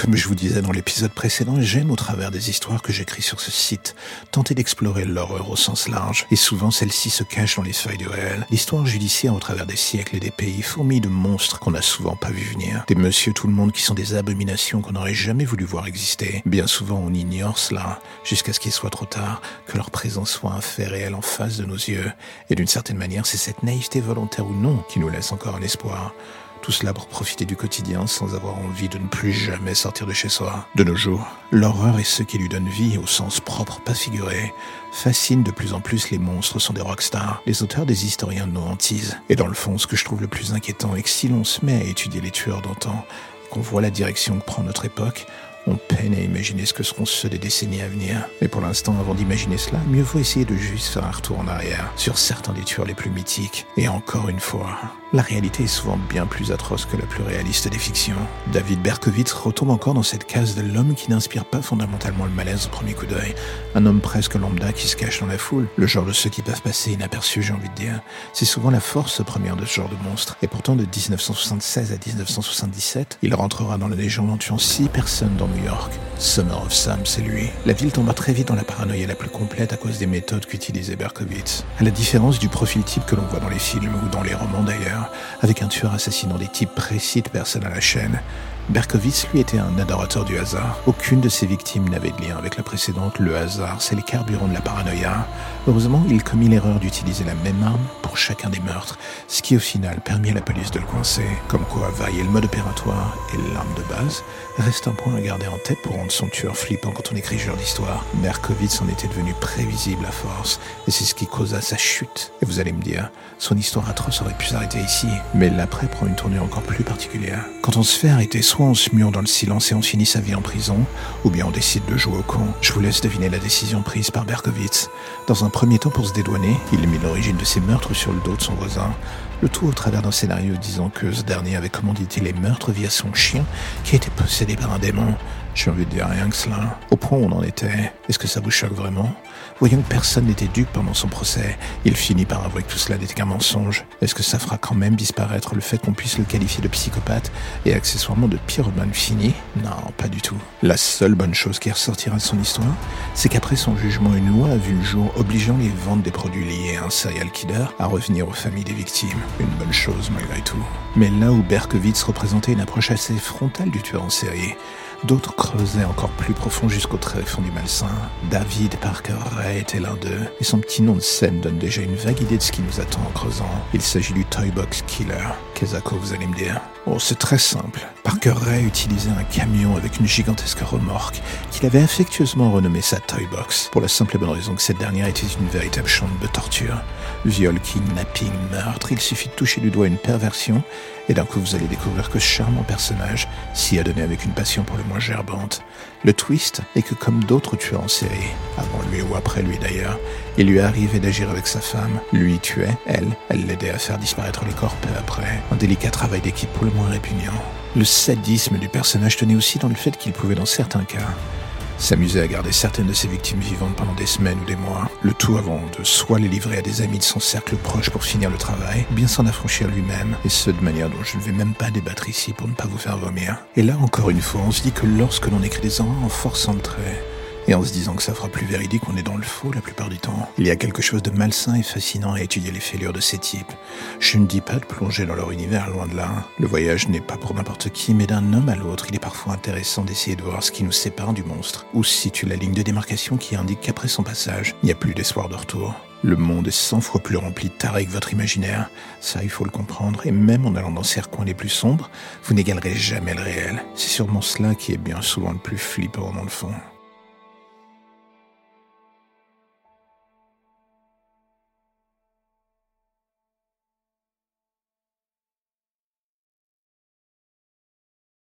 Comme je vous disais dans l'épisode précédent, j'aime au travers des histoires que j'écris sur ce site, tenter d'explorer l'horreur au sens large, et souvent celle-ci se cache dans les feuilles de réel. L'histoire judiciaire au travers des siècles et des pays, fourmille de monstres qu'on n'a souvent pas vu venir, des monsieur tout le monde qui sont des abominations qu'on n'aurait jamais voulu voir exister. Bien souvent on ignore cela, jusqu'à ce qu'il soit trop tard, que leur présence soit un fait réel en face de nos yeux, et d'une certaine manière c'est cette naïveté volontaire ou non qui nous laisse encore un espoir. Tout cela pour profiter du quotidien sans avoir envie de ne plus jamais sortir de chez soi. De nos jours, l'horreur et ceux qui lui donnent vie au sens propre, pas figuré, fascinent de plus en plus les monstres sont des rockstars, les auteurs des historiens de nos hantises. Et dans le fond, ce que je trouve le plus inquiétant est que si l'on se met à étudier les tueurs d'antan, qu'on voit la direction que prend notre époque, on peine à imaginer ce que seront ceux des décennies à venir. Mais pour l'instant, avant d'imaginer cela, mieux vaut essayer de juste faire un retour en arrière sur certains des tueurs les plus mythiques. Et encore une fois, la réalité est souvent bien plus atroce que la plus réaliste des fictions. David Berkowitz retombe encore dans cette case de l'homme qui n'inspire pas fondamentalement le malaise au premier coup d'œil. Un homme presque lambda qui se cache dans la foule, le genre de ceux qui peuvent passer inaperçus, j'ai envie de dire. C'est souvent la force première de ce genre de monstre. Et pourtant, de 1976 à 1977, il rentrera dans la légende en tuant six personnes dans New York. Summer of Sam, c'est lui. La ville tomba très vite dans la paranoïa la plus complète à cause des méthodes qu'utilisait Berkowitz. À la différence du profil type que l'on voit dans les films ou dans les romans d'ailleurs, avec un tueur assassinant des types précis de personnes à la chaîne, Berkowitz, lui, était un adorateur du hasard. Aucune de ses victimes n'avait de lien avec la précédente. Le hasard, c'est les carburants de la paranoïa. Heureusement, il commit l'erreur d'utiliser la même arme pour chacun des meurtres, ce qui au final permit à la police de le coincer. Comme quoi, varier le mode opératoire et l'arme de base reste un point à garder en tête pour rendre son tueur flippant quand on écrit ce genre d'histoire. Berkowitz en était devenu prévisible à force, et c'est ce qui causa sa chute. Et vous allez me dire, son histoire atroce aurait pu s'arrêter ici, mais l'après prend une tournure encore plus particulière. Quand on se fait arrêter, on se mure dans le silence et on finit sa vie en prison, ou bien on décide de jouer au con. Je vous laisse deviner la décision prise par Berkowitz. Dans un premier temps, pour se dédouaner, il mit l'origine de ses meurtres sur le dos de son voisin, le tout au travers d'un scénario disant que ce dernier avait commandité les meurtres via son chien qui était possédé par un démon. J'ai envie de dire rien que cela. Au point où on en était, est-ce que ça vous choque vraiment? Voyons que personne n'était dupe pendant son procès. Il finit par avouer que tout cela n'était qu'un mensonge. Est-ce que ça fera quand même disparaître le fait qu'on puisse le qualifier de psychopathe et accessoirement de pyromane fini? Non, pas du tout. La seule bonne chose qui ressortira de son histoire, c'est qu'après son jugement, une loi a vu le jour obligeant les ventes des produits liés à un serial killer à revenir aux familles des victimes. Une bonne chose malgré tout. Mais là où Berkowitz représentait une approche assez frontale du tueur en série, D'autres creusaient encore plus profond jusqu'au tréfonds du malsain. David Parker Ray était l'un d'eux, et son petit nom de scène donne déjà une vague idée de ce qui nous attend en creusant. Il s'agit du Toy Box Killer. Vous allez me dire Oh, c'est très simple. Parker Ray utilisait un camion avec une gigantesque remorque qu'il avait affectueusement renommé sa Toy Box, pour la simple et bonne raison que cette dernière était une véritable chambre de torture. Viol, kidnapping, meurtre, il suffit de toucher du doigt une perversion, et d'un coup vous allez découvrir que ce charmant personnage s'y a donné avec une passion pour le moins gerbante. Le twist est que comme d'autres tueurs en série, avant lui ou après lui d'ailleurs, il lui arrivait d'agir avec sa femme. Lui tuait, elle, elle l'aidait à faire disparaître les corps peu après. Un délicat travail d'équipe pour le moins répugnant. Le sadisme du personnage tenait aussi dans le fait qu'il pouvait dans certains cas s'amuser à garder certaines de ses victimes vivantes pendant des semaines ou des mois, le tout avant de soit les livrer à des amis de son cercle proche pour finir le travail, bien s'en affranchir lui-même, et ce de manière dont je ne vais même pas débattre ici pour ne pas vous faire vomir. Et là encore une fois, on se dit que lorsque l'on écrit des horreurs en forçant le trait, et en se disant que ça fera plus véridique, on est dans le faux la plupart du temps. Il y a quelque chose de malsain et fascinant à étudier les fêlures de ces types. Je ne dis pas de plonger dans leur univers, loin de là. Le voyage n'est pas pour n'importe qui, mais d'un homme à l'autre, il est parfois intéressant d'essayer de voir ce qui nous sépare du monstre, ou situe la ligne de démarcation qui indique qu'après son passage, il n'y a plus d'espoir de retour. Le monde est cent fois plus rempli de tarés que votre imaginaire. Ça, il faut le comprendre. Et même en allant dans ces recoins les plus sombres, vous n'égalerez jamais le réel. C'est sûrement cela qui est bien souvent le plus flippant dans le fond.